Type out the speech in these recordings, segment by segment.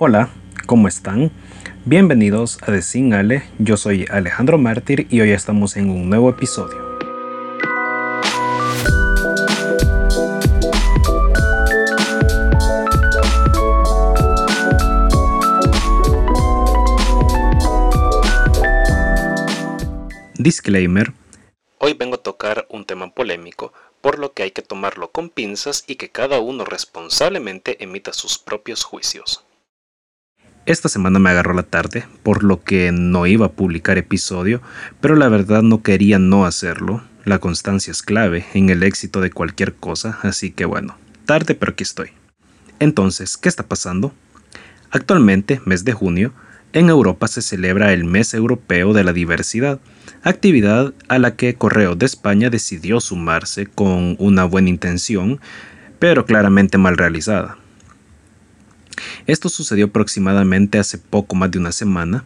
Hola, ¿cómo están? Bienvenidos a The Ale, yo soy Alejandro Mártir y hoy estamos en un nuevo episodio. Disclaimer. Hoy vengo a tocar un tema polémico, por lo que hay que tomarlo con pinzas y que cada uno responsablemente emita sus propios juicios. Esta semana me agarró la tarde, por lo que no iba a publicar episodio, pero la verdad no quería no hacerlo. La constancia es clave en el éxito de cualquier cosa, así que bueno, tarde pero aquí estoy. Entonces, ¿qué está pasando? Actualmente, mes de junio, en Europa se celebra el Mes Europeo de la Diversidad, actividad a la que Correo de España decidió sumarse con una buena intención, pero claramente mal realizada. Esto sucedió aproximadamente hace poco más de una semana.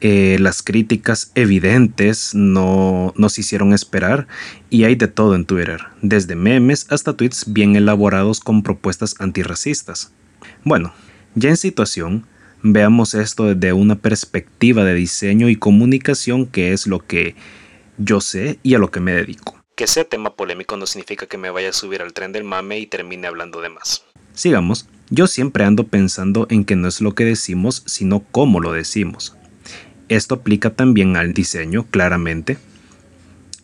Eh, las críticas evidentes no nos hicieron esperar y hay de todo en Twitter, desde memes hasta tweets bien elaborados con propuestas antirracistas. Bueno, ya en situación, veamos esto desde una perspectiva de diseño y comunicación que es lo que yo sé y a lo que me dedico. Que sea tema polémico no significa que me vaya a subir al tren del mame y termine hablando de más. Sigamos. Yo siempre ando pensando en que no es lo que decimos, sino cómo lo decimos. Esto aplica también al diseño, claramente,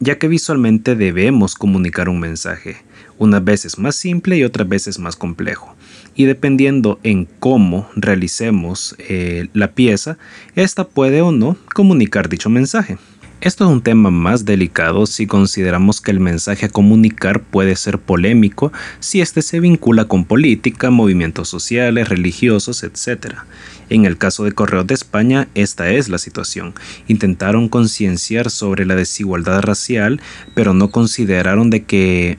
ya que visualmente debemos comunicar un mensaje, unas veces más simple y otras veces más complejo. Y dependiendo en cómo realicemos eh, la pieza, esta puede o no comunicar dicho mensaje. Esto es un tema más delicado si consideramos que el mensaje a comunicar puede ser polémico si éste se vincula con política, movimientos sociales, religiosos, etc. En el caso de Correos de España, esta es la situación. Intentaron concienciar sobre la desigualdad racial, pero no consideraron de que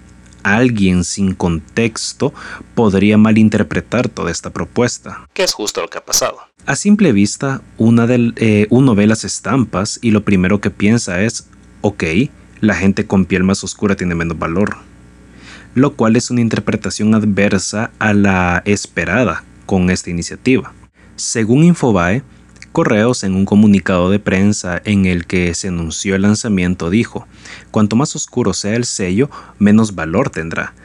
alguien sin contexto podría malinterpretar toda esta propuesta. Que es justo lo que ha pasado. A simple vista, una de, eh, uno ve las estampas y lo primero que piensa es, ok, la gente con piel más oscura tiene menos valor. Lo cual es una interpretación adversa a la esperada con esta iniciativa. Según Infobae, Correos, en un comunicado de prensa en el que se anunció el lanzamiento, dijo, cuanto más oscuro sea el sello, menos valor tendrá.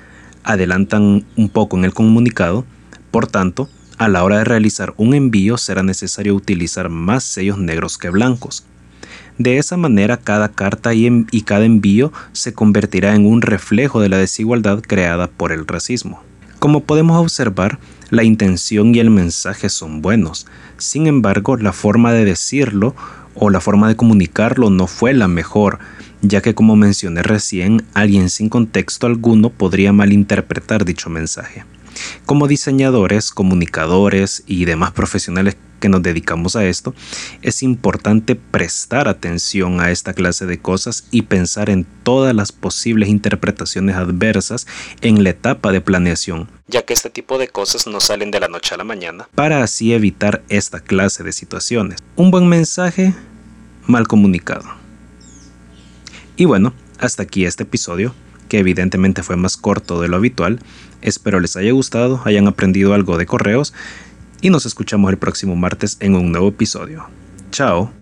Adelantan un poco en el comunicado, por tanto, a la hora de realizar un envío será necesario utilizar más sellos negros que blancos. De esa manera cada carta y, y cada envío se convertirá en un reflejo de la desigualdad creada por el racismo. Como podemos observar, la intención y el mensaje son buenos, sin embargo la forma de decirlo o la forma de comunicarlo no fue la mejor, ya que como mencioné recién, alguien sin contexto alguno podría malinterpretar dicho mensaje. Como diseñadores, comunicadores y demás profesionales que nos dedicamos a esto, es importante prestar atención a esta clase de cosas y pensar en todas las posibles interpretaciones adversas en la etapa de planeación, ya que este tipo de cosas no salen de la noche a la mañana, para así evitar esta clase de situaciones. Un buen mensaje mal comunicado. Y bueno, hasta aquí este episodio que evidentemente fue más corto de lo habitual. Espero les haya gustado, hayan aprendido algo de correos y nos escuchamos el próximo martes en un nuevo episodio. Chao.